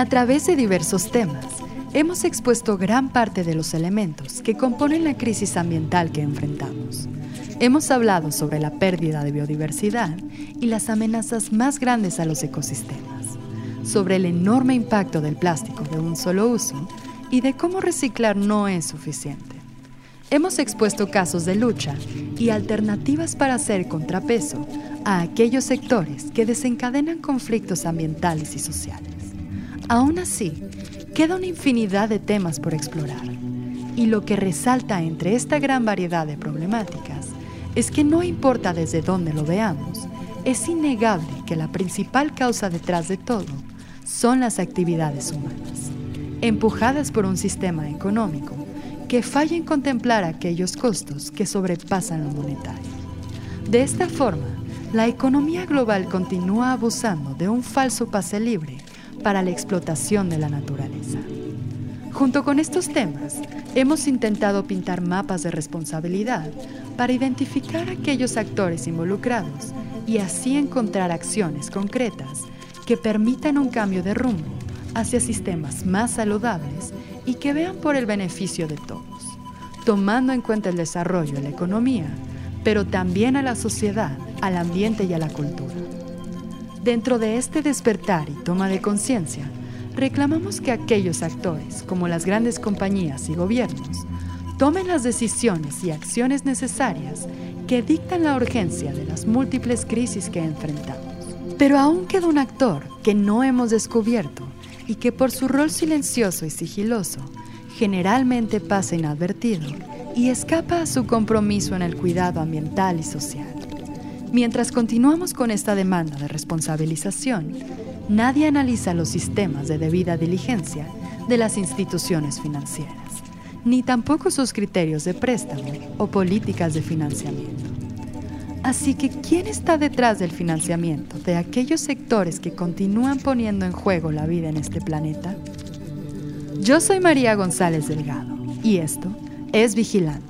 A través de diversos temas, hemos expuesto gran parte de los elementos que componen la crisis ambiental que enfrentamos. Hemos hablado sobre la pérdida de biodiversidad y las amenazas más grandes a los ecosistemas, sobre el enorme impacto del plástico de un solo uso y de cómo reciclar no es suficiente. Hemos expuesto casos de lucha y alternativas para hacer contrapeso a aquellos sectores que desencadenan conflictos ambientales y sociales. Aún así, queda una infinidad de temas por explorar. Y lo que resalta entre esta gran variedad de problemáticas es que no importa desde dónde lo veamos, es innegable que la principal causa detrás de todo son las actividades humanas, empujadas por un sistema económico que falla en contemplar aquellos costos que sobrepasan lo monetario. De esta forma, la economía global continúa abusando de un falso pase libre para la explotación de la naturaleza. Junto con estos temas, hemos intentado pintar mapas de responsabilidad para identificar aquellos actores involucrados y así encontrar acciones concretas que permitan un cambio de rumbo hacia sistemas más saludables y que vean por el beneficio de todos, tomando en cuenta el desarrollo de la economía, pero también a la sociedad, al ambiente y a la cultura. Dentro de este despertar y toma de conciencia, reclamamos que aquellos actores, como las grandes compañías y gobiernos, tomen las decisiones y acciones necesarias que dictan la urgencia de las múltiples crisis que enfrentamos. Pero aún queda un actor que no hemos descubierto y que por su rol silencioso y sigiloso generalmente pasa inadvertido y escapa a su compromiso en el cuidado ambiental y social. Mientras continuamos con esta demanda de responsabilización, nadie analiza los sistemas de debida diligencia de las instituciones financieras, ni tampoco sus criterios de préstamo o políticas de financiamiento. Así que, ¿quién está detrás del financiamiento de aquellos sectores que continúan poniendo en juego la vida en este planeta? Yo soy María González Delgado y esto es Vigilante.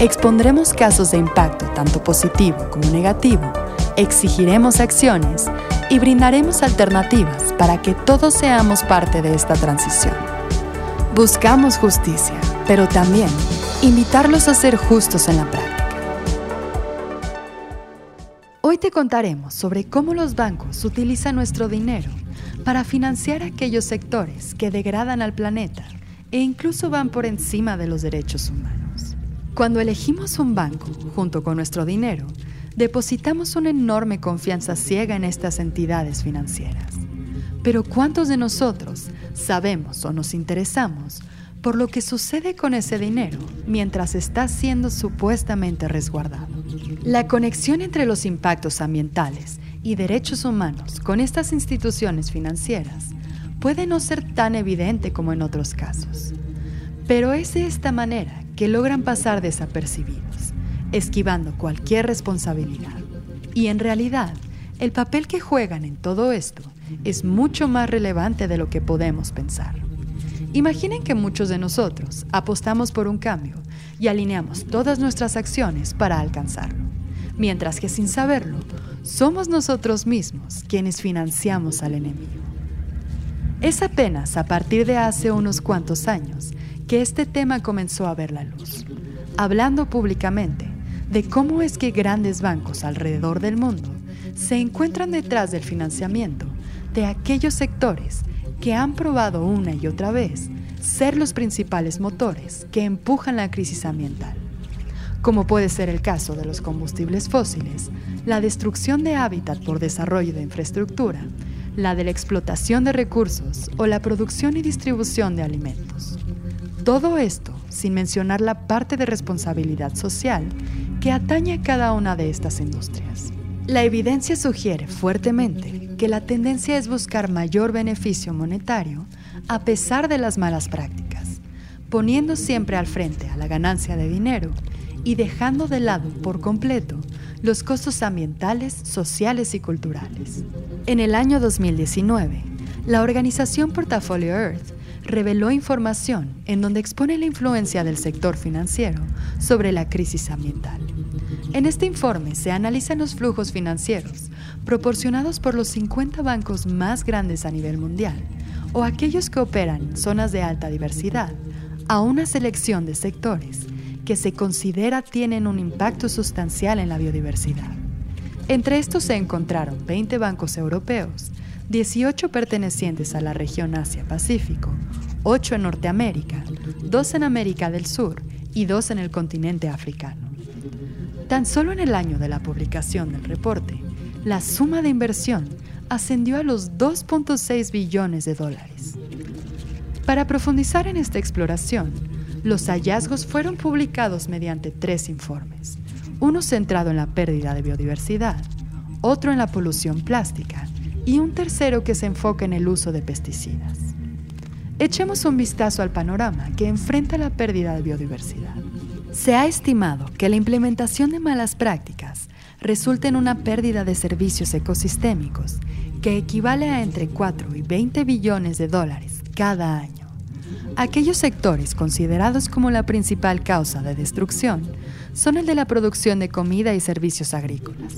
Expondremos casos de impacto tanto positivo como negativo, exigiremos acciones y brindaremos alternativas para que todos seamos parte de esta transición. Buscamos justicia, pero también invitarlos a ser justos en la práctica. Hoy te contaremos sobre cómo los bancos utilizan nuestro dinero para financiar aquellos sectores que degradan al planeta e incluso van por encima de los derechos humanos. Cuando elegimos un banco junto con nuestro dinero, depositamos una enorme confianza ciega en estas entidades financieras. Pero ¿cuántos de nosotros sabemos o nos interesamos por lo que sucede con ese dinero mientras está siendo supuestamente resguardado? La conexión entre los impactos ambientales y derechos humanos con estas instituciones financieras puede no ser tan evidente como en otros casos. Pero es de esta manera que logran pasar desapercibidos, esquivando cualquier responsabilidad. Y en realidad, el papel que juegan en todo esto es mucho más relevante de lo que podemos pensar. Imaginen que muchos de nosotros apostamos por un cambio y alineamos todas nuestras acciones para alcanzarlo, mientras que sin saberlo, somos nosotros mismos quienes financiamos al enemigo. Es apenas a partir de hace unos cuantos años que este tema comenzó a ver la luz, hablando públicamente de cómo es que grandes bancos alrededor del mundo se encuentran detrás del financiamiento de aquellos sectores que han probado una y otra vez ser los principales motores que empujan la crisis ambiental, como puede ser el caso de los combustibles fósiles, la destrucción de hábitat por desarrollo de infraestructura, la de la explotación de recursos o la producción y distribución de alimentos. Todo esto sin mencionar la parte de responsabilidad social que atañe a cada una de estas industrias. La evidencia sugiere fuertemente que la tendencia es buscar mayor beneficio monetario a pesar de las malas prácticas, poniendo siempre al frente a la ganancia de dinero y dejando de lado por completo los costos ambientales, sociales y culturales. En el año 2019, la organización Portafolio Earth reveló información en donde expone la influencia del sector financiero sobre la crisis ambiental. En este informe se analizan los flujos financieros proporcionados por los 50 bancos más grandes a nivel mundial o aquellos que operan zonas de alta diversidad a una selección de sectores que se considera tienen un impacto sustancial en la biodiversidad. Entre estos se encontraron 20 bancos europeos, 18 pertenecientes a la región Asia-Pacífico, 8 en Norteamérica, 2 en América del Sur y 2 en el continente africano. Tan solo en el año de la publicación del reporte, la suma de inversión ascendió a los 2.6 billones de dólares. Para profundizar en esta exploración, los hallazgos fueron publicados mediante tres informes, uno centrado en la pérdida de biodiversidad, otro en la polución plástica y un tercero que se enfoca en el uso de pesticidas. Echemos un vistazo al panorama que enfrenta la pérdida de biodiversidad. Se ha estimado que la implementación de malas prácticas resulta en una pérdida de servicios ecosistémicos que equivale a entre 4 y 20 billones de dólares cada año. Aquellos sectores considerados como la principal causa de destrucción son el de la producción de comida y servicios agrícolas,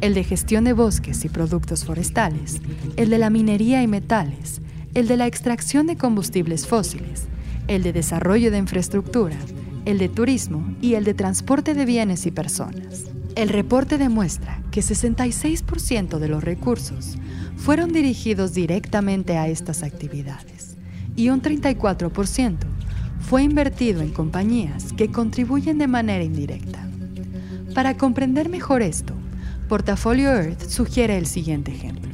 el de gestión de bosques y productos forestales, el de la minería y metales, el de la extracción de combustibles fósiles, el de desarrollo de infraestructura, el de turismo y el de transporte de bienes y personas. El reporte demuestra que 66% de los recursos fueron dirigidos directamente a estas actividades y un 34% fue invertido en compañías que contribuyen de manera indirecta. Para comprender mejor esto, Portafolio Earth sugiere el siguiente ejemplo.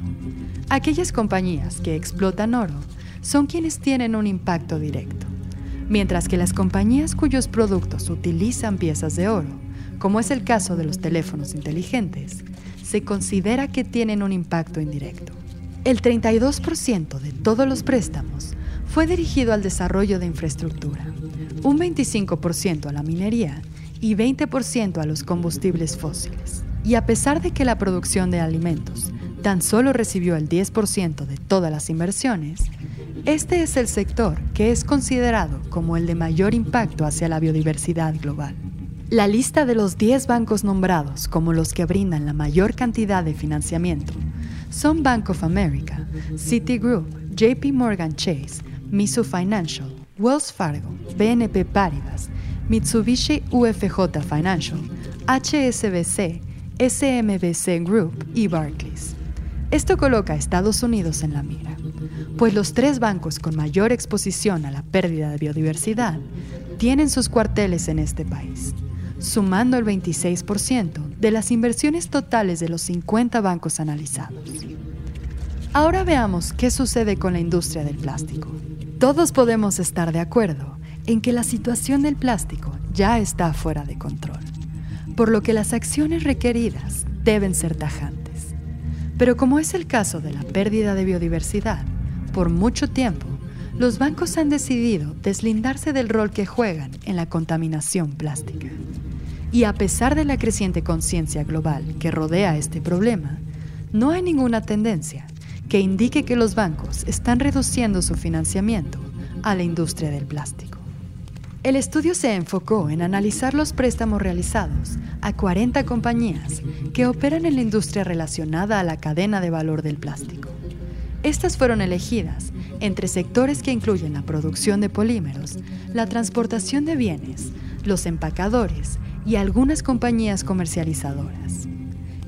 Aquellas compañías que explotan oro son quienes tienen un impacto directo, mientras que las compañías cuyos productos utilizan piezas de oro como es el caso de los teléfonos inteligentes, se considera que tienen un impacto indirecto. El 32% de todos los préstamos fue dirigido al desarrollo de infraestructura, un 25% a la minería y 20% a los combustibles fósiles. Y a pesar de que la producción de alimentos tan solo recibió el 10% de todas las inversiones, este es el sector que es considerado como el de mayor impacto hacia la biodiversidad global. La lista de los 10 bancos nombrados como los que brindan la mayor cantidad de financiamiento son Bank of America, Citigroup, JP Morgan Chase, Mizu Financial, Wells Fargo, BNP Paribas, Mitsubishi UFJ Financial, HSBC, SMBC Group y Barclays. Esto coloca a Estados Unidos en la mira, pues los tres bancos con mayor exposición a la pérdida de biodiversidad tienen sus cuarteles en este país sumando el 26% de las inversiones totales de los 50 bancos analizados. Ahora veamos qué sucede con la industria del plástico. Todos podemos estar de acuerdo en que la situación del plástico ya está fuera de control, por lo que las acciones requeridas deben ser tajantes. Pero como es el caso de la pérdida de biodiversidad, por mucho tiempo los bancos han decidido deslindarse del rol que juegan en la contaminación plástica. Y a pesar de la creciente conciencia global que rodea este problema, no hay ninguna tendencia que indique que los bancos están reduciendo su financiamiento a la industria del plástico. El estudio se enfocó en analizar los préstamos realizados a 40 compañías que operan en la industria relacionada a la cadena de valor del plástico. Estas fueron elegidas entre sectores que incluyen la producción de polímeros, la transportación de bienes, los empacadores y algunas compañías comercializadoras.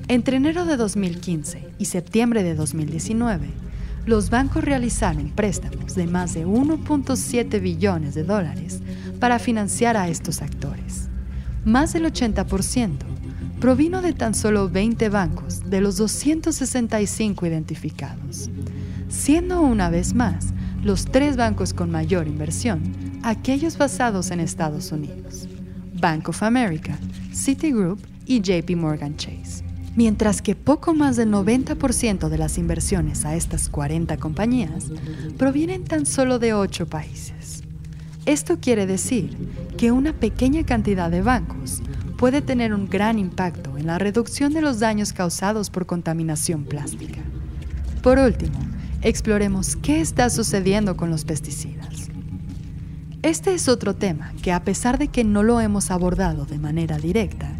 Entre enero de 2015 y septiembre de 2019, los bancos realizaron préstamos de más de 1.7 billones de dólares para financiar a estos actores. Más del 80% provino de tan solo 20 bancos de los 265 identificados, siendo una vez más los tres bancos con mayor inversión aquellos basados en Estados Unidos. Bank of America, Citigroup y JP Morgan Chase. Mientras que poco más del 90% de las inversiones a estas 40 compañías provienen tan solo de 8 países. Esto quiere decir que una pequeña cantidad de bancos puede tener un gran impacto en la reducción de los daños causados por contaminación plástica. Por último, exploremos qué está sucediendo con los pesticidas. Este es otro tema que a pesar de que no lo hemos abordado de manera directa,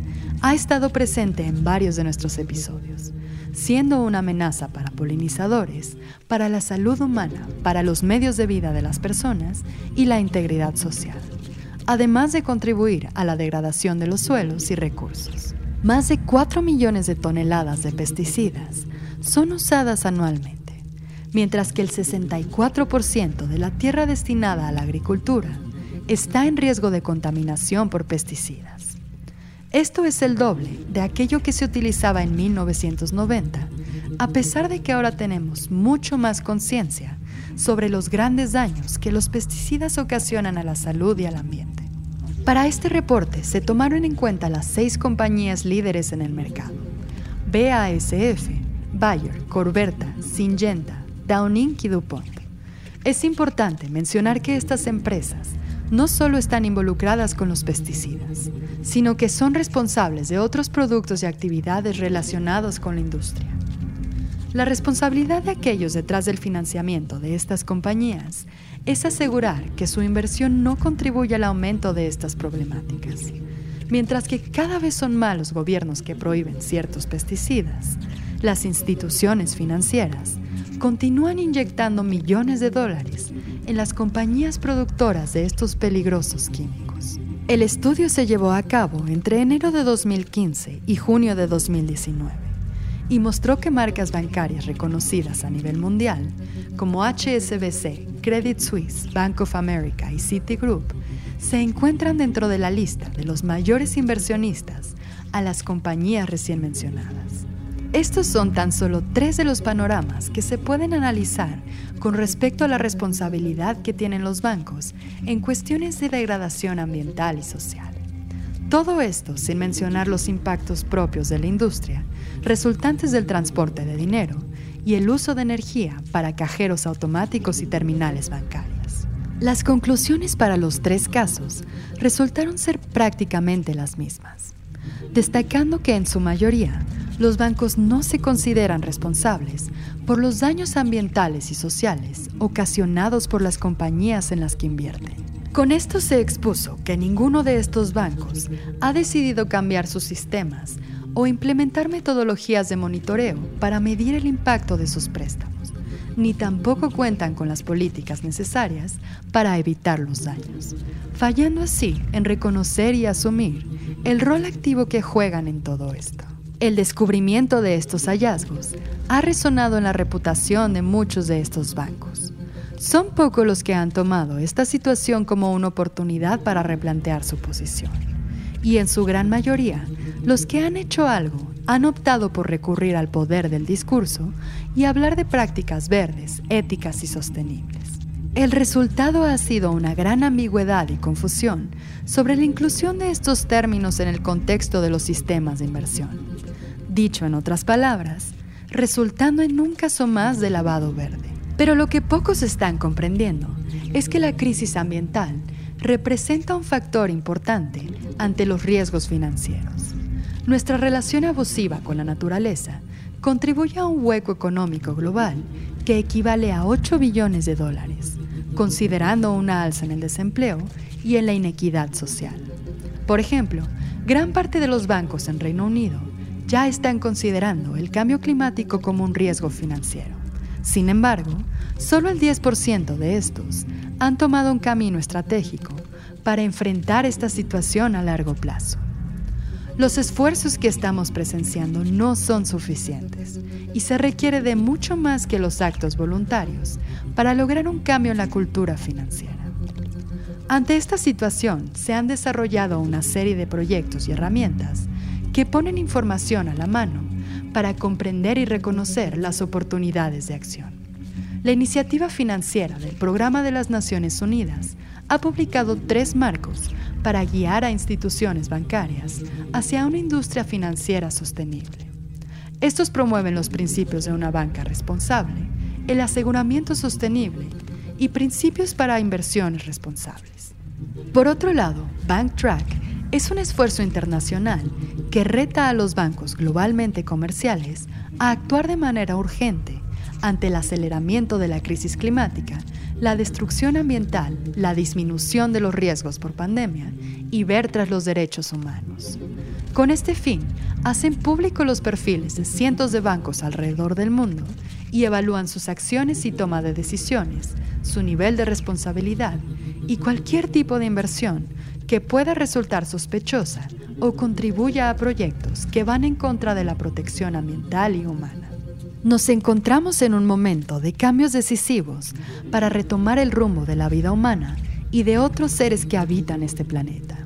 ha estado presente en varios de nuestros episodios, siendo una amenaza para polinizadores, para la salud humana, para los medios de vida de las personas y la integridad social, además de contribuir a la degradación de los suelos y recursos. Más de 4 millones de toneladas de pesticidas son usadas anualmente, mientras que el 64% de la tierra destinada a la agricultura está en riesgo de contaminación por pesticidas. Esto es el doble de aquello que se utilizaba en 1990, a pesar de que ahora tenemos mucho más conciencia sobre los grandes daños que los pesticidas ocasionan a la salud y al ambiente. Para este reporte se tomaron en cuenta las seis compañías líderes en el mercado. BASF, Bayer, Corberta, Syngenta, Downing y DuPont. Es importante mencionar que estas empresas no solo están involucradas con los pesticidas, sino que son responsables de otros productos y actividades relacionados con la industria. La responsabilidad de aquellos detrás del financiamiento de estas compañías es asegurar que su inversión no contribuya al aumento de estas problemáticas. Mientras que cada vez son más los gobiernos que prohíben ciertos pesticidas, las instituciones financieras continúan inyectando millones de dólares en las compañías productoras de estos peligrosos químicos. El estudio se llevó a cabo entre enero de 2015 y junio de 2019 y mostró que marcas bancarias reconocidas a nivel mundial, como HSBC, Credit Suisse, Bank of America y Citigroup, se encuentran dentro de la lista de los mayores inversionistas a las compañías recién mencionadas. Estos son tan solo tres de los panoramas que se pueden analizar con respecto a la responsabilidad que tienen los bancos en cuestiones de degradación ambiental y social. Todo esto sin mencionar los impactos propios de la industria, resultantes del transporte de dinero y el uso de energía para cajeros automáticos y terminales bancarias. Las conclusiones para los tres casos resultaron ser prácticamente las mismas, destacando que en su mayoría los bancos no se consideran responsables por los daños ambientales y sociales ocasionados por las compañías en las que invierten. Con esto se expuso que ninguno de estos bancos ha decidido cambiar sus sistemas o implementar metodologías de monitoreo para medir el impacto de sus préstamos, ni tampoco cuentan con las políticas necesarias para evitar los daños, fallando así en reconocer y asumir el rol activo que juegan en todo esto. El descubrimiento de estos hallazgos ha resonado en la reputación de muchos de estos bancos. Son pocos los que han tomado esta situación como una oportunidad para replantear su posición. Y en su gran mayoría, los que han hecho algo han optado por recurrir al poder del discurso y hablar de prácticas verdes, éticas y sostenibles. El resultado ha sido una gran ambigüedad y confusión sobre la inclusión de estos términos en el contexto de los sistemas de inversión dicho en otras palabras, resultando en un caso más de lavado verde. Pero lo que pocos están comprendiendo es que la crisis ambiental representa un factor importante ante los riesgos financieros. Nuestra relación abusiva con la naturaleza contribuye a un hueco económico global que equivale a 8 billones de dólares, considerando una alza en el desempleo y en la inequidad social. Por ejemplo, gran parte de los bancos en Reino Unido ya están considerando el cambio climático como un riesgo financiero. Sin embargo, solo el 10% de estos han tomado un camino estratégico para enfrentar esta situación a largo plazo. Los esfuerzos que estamos presenciando no son suficientes y se requiere de mucho más que los actos voluntarios para lograr un cambio en la cultura financiera. Ante esta situación se han desarrollado una serie de proyectos y herramientas que ponen información a la mano para comprender y reconocer las oportunidades de acción. La iniciativa financiera del Programa de las Naciones Unidas ha publicado tres marcos para guiar a instituciones bancarias hacia una industria financiera sostenible. Estos promueven los principios de una banca responsable, el aseguramiento sostenible y principios para inversiones responsables. Por otro lado, BankTrack es un esfuerzo internacional que reta a los bancos globalmente comerciales a actuar de manera urgente ante el aceleramiento de la crisis climática, la destrucción ambiental, la disminución de los riesgos por pandemia y ver tras los derechos humanos. Con este fin, hacen público los perfiles de cientos de bancos alrededor del mundo y evalúan sus acciones y toma de decisiones, su nivel de responsabilidad y cualquier tipo de inversión que pueda resultar sospechosa o contribuya a proyectos que van en contra de la protección ambiental y humana. Nos encontramos en un momento de cambios decisivos para retomar el rumbo de la vida humana y de otros seres que habitan este planeta.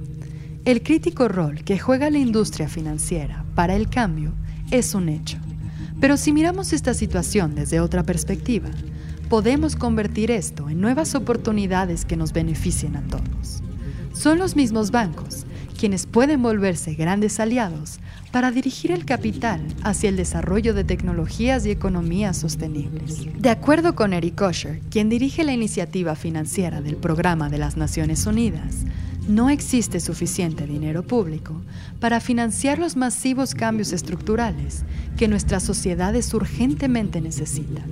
El crítico rol que juega la industria financiera para el cambio es un hecho. Pero si miramos esta situación desde otra perspectiva, podemos convertir esto en nuevas oportunidades que nos beneficien a todos. Son los mismos bancos quienes pueden volverse grandes aliados para dirigir el capital hacia el desarrollo de tecnologías y economías sostenibles. De acuerdo con Eric Osher, quien dirige la iniciativa financiera del Programa de las Naciones Unidas, no existe suficiente dinero público para financiar los masivos cambios estructurales que nuestras sociedades urgentemente necesitan.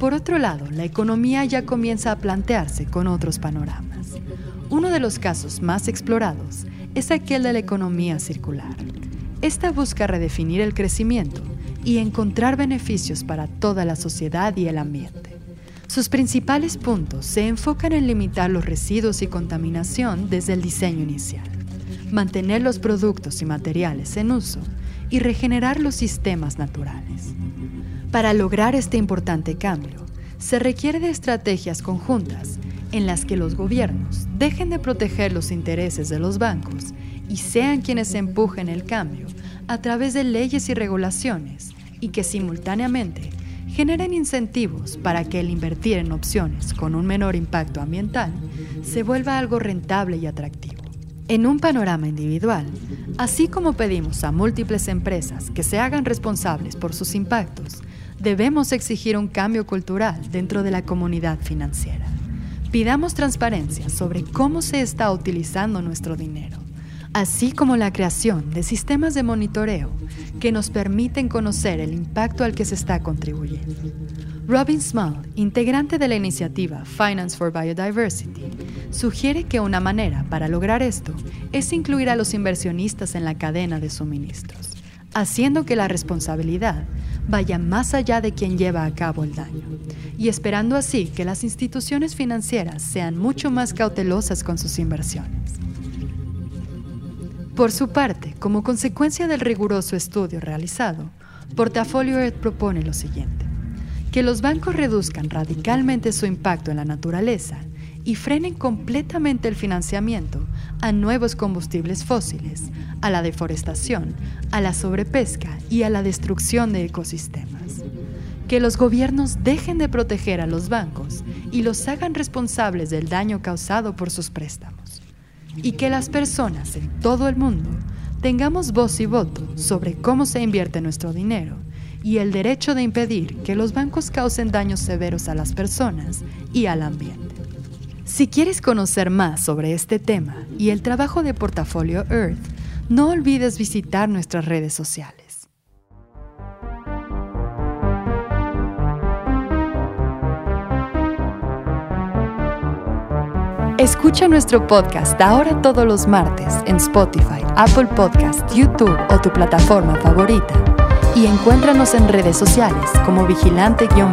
Por otro lado, la economía ya comienza a plantearse con otros panoramas. Uno de los casos más explorados es aquel de la economía circular. Esta busca redefinir el crecimiento y encontrar beneficios para toda la sociedad y el ambiente. Sus principales puntos se enfocan en limitar los residuos y contaminación desde el diseño inicial, mantener los productos y materiales en uso y regenerar los sistemas naturales. Para lograr este importante cambio, se requiere de estrategias conjuntas en las que los gobiernos dejen de proteger los intereses de los bancos y sean quienes empujen el cambio a través de leyes y regulaciones y que simultáneamente generen incentivos para que el invertir en opciones con un menor impacto ambiental se vuelva algo rentable y atractivo. En un panorama individual, así como pedimos a múltiples empresas que se hagan responsables por sus impactos, debemos exigir un cambio cultural dentro de la comunidad financiera. Pidamos transparencia sobre cómo se está utilizando nuestro dinero, así como la creación de sistemas de monitoreo que nos permiten conocer el impacto al que se está contribuyendo. Robin Small, integrante de la iniciativa Finance for Biodiversity, sugiere que una manera para lograr esto es incluir a los inversionistas en la cadena de suministros, haciendo que la responsabilidad vaya más allá de quien lleva a cabo el daño, y esperando así que las instituciones financieras sean mucho más cautelosas con sus inversiones. Por su parte, como consecuencia del riguroso estudio realizado, Portafolio Earth propone lo siguiente, que los bancos reduzcan radicalmente su impacto en la naturaleza y frenen completamente el financiamiento a nuevos combustibles fósiles, a la deforestación, a la sobrepesca y a la destrucción de ecosistemas. Que los gobiernos dejen de proteger a los bancos y los hagan responsables del daño causado por sus préstamos. Y que las personas en todo el mundo tengamos voz y voto sobre cómo se invierte nuestro dinero y el derecho de impedir que los bancos causen daños severos a las personas y al ambiente. Si quieres conocer más sobre este tema y el trabajo de Portafolio Earth, no olvides visitar nuestras redes sociales. Escucha nuestro podcast ahora todos los martes en Spotify, Apple Podcast, YouTube o tu plataforma favorita. Y encuéntranos en redes sociales como vigilante-bio.